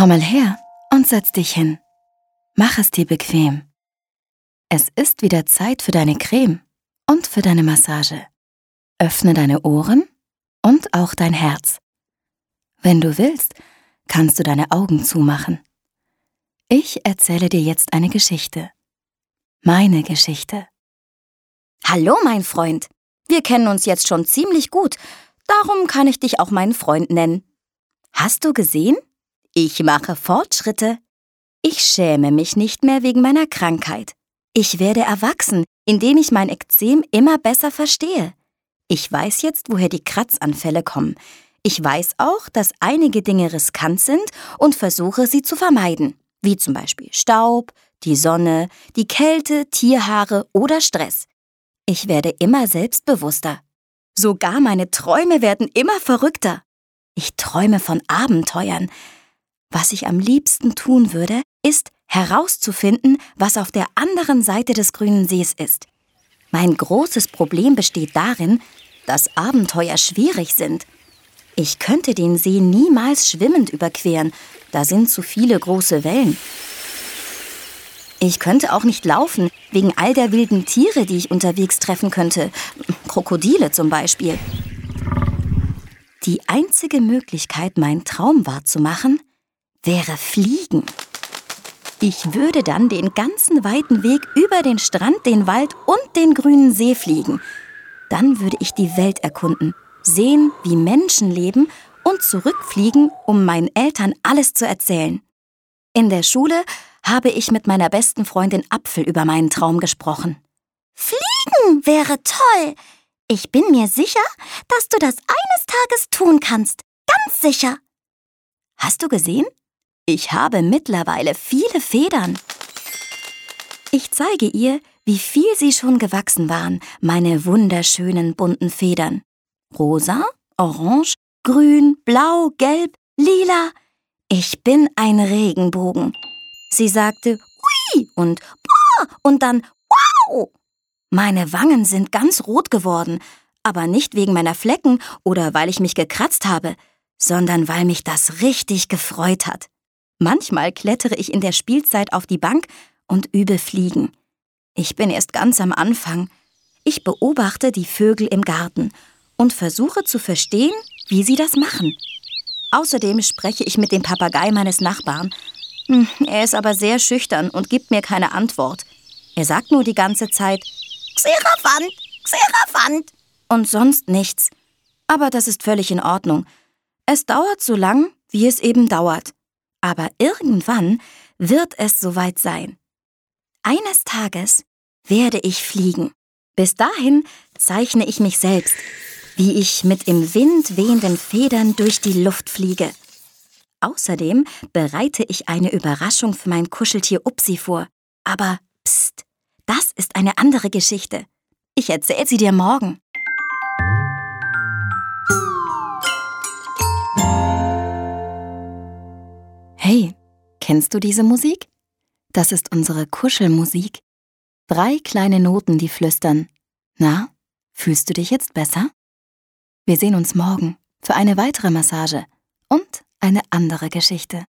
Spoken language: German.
Komm mal her und setz dich hin. Mach es dir bequem. Es ist wieder Zeit für deine Creme und für deine Massage. Öffne deine Ohren und auch dein Herz. Wenn du willst, kannst du deine Augen zumachen. Ich erzähle dir jetzt eine Geschichte. Meine Geschichte. Hallo, mein Freund. Wir kennen uns jetzt schon ziemlich gut, darum kann ich dich auch meinen Freund nennen. Hast du gesehen? Ich mache Fortschritte. Ich schäme mich nicht mehr wegen meiner Krankheit. Ich werde erwachsen, indem ich mein Ekzem immer besser verstehe. Ich weiß jetzt, woher die Kratzanfälle kommen. Ich weiß auch, dass einige Dinge riskant sind und versuche, sie zu vermeiden, wie zum Beispiel Staub, die Sonne, die Kälte, Tierhaare oder Stress. Ich werde immer selbstbewusster. Sogar meine Träume werden immer verrückter. Ich träume von Abenteuern, was ich am liebsten tun würde, ist herauszufinden, was auf der anderen Seite des grünen Sees ist. Mein großes Problem besteht darin, dass Abenteuer schwierig sind. Ich könnte den See niemals schwimmend überqueren, da sind zu viele große Wellen. Ich könnte auch nicht laufen, wegen all der wilden Tiere, die ich unterwegs treffen könnte. Krokodile zum Beispiel. Die einzige Möglichkeit, meinen Traum wahrzumachen, wäre Fliegen. Ich würde dann den ganzen weiten Weg über den Strand, den Wald und den grünen See fliegen. Dann würde ich die Welt erkunden, sehen, wie Menschen leben und zurückfliegen, um meinen Eltern alles zu erzählen. In der Schule habe ich mit meiner besten Freundin Apfel über meinen Traum gesprochen. Fliegen wäre toll. Ich bin mir sicher, dass du das eines Tages tun kannst. Ganz sicher. Hast du gesehen? Ich habe mittlerweile viele Federn. Ich zeige ihr, wie viel sie schon gewachsen waren, meine wunderschönen bunten Federn. Rosa, orange, grün, blau, gelb, lila. Ich bin ein Regenbogen. Sie sagte Ui und Boah und dann Wow. Meine Wangen sind ganz rot geworden, aber nicht wegen meiner Flecken oder weil ich mich gekratzt habe, sondern weil mich das richtig gefreut hat. Manchmal klettere ich in der Spielzeit auf die Bank und übe Fliegen. Ich bin erst ganz am Anfang. Ich beobachte die Vögel im Garten und versuche zu verstehen, wie sie das machen. Außerdem spreche ich mit dem Papagei meines Nachbarn. Hm, er ist aber sehr schüchtern und gibt mir keine Antwort. Er sagt nur die ganze Zeit Xeraphant, Xeraphant und sonst nichts. Aber das ist völlig in Ordnung. Es dauert so lang, wie es eben dauert. Aber irgendwann wird es soweit sein. Eines Tages werde ich fliegen. Bis dahin zeichne ich mich selbst, wie ich mit im Wind wehenden Federn durch die Luft fliege. Außerdem bereite ich eine Überraschung für mein Kuscheltier Upsi vor. Aber pst, das ist eine andere Geschichte. Ich erzähle sie dir morgen. Kennst du diese Musik? Das ist unsere Kuschelmusik. Drei kleine Noten, die flüstern. Na, fühlst du dich jetzt besser? Wir sehen uns morgen für eine weitere Massage und eine andere Geschichte.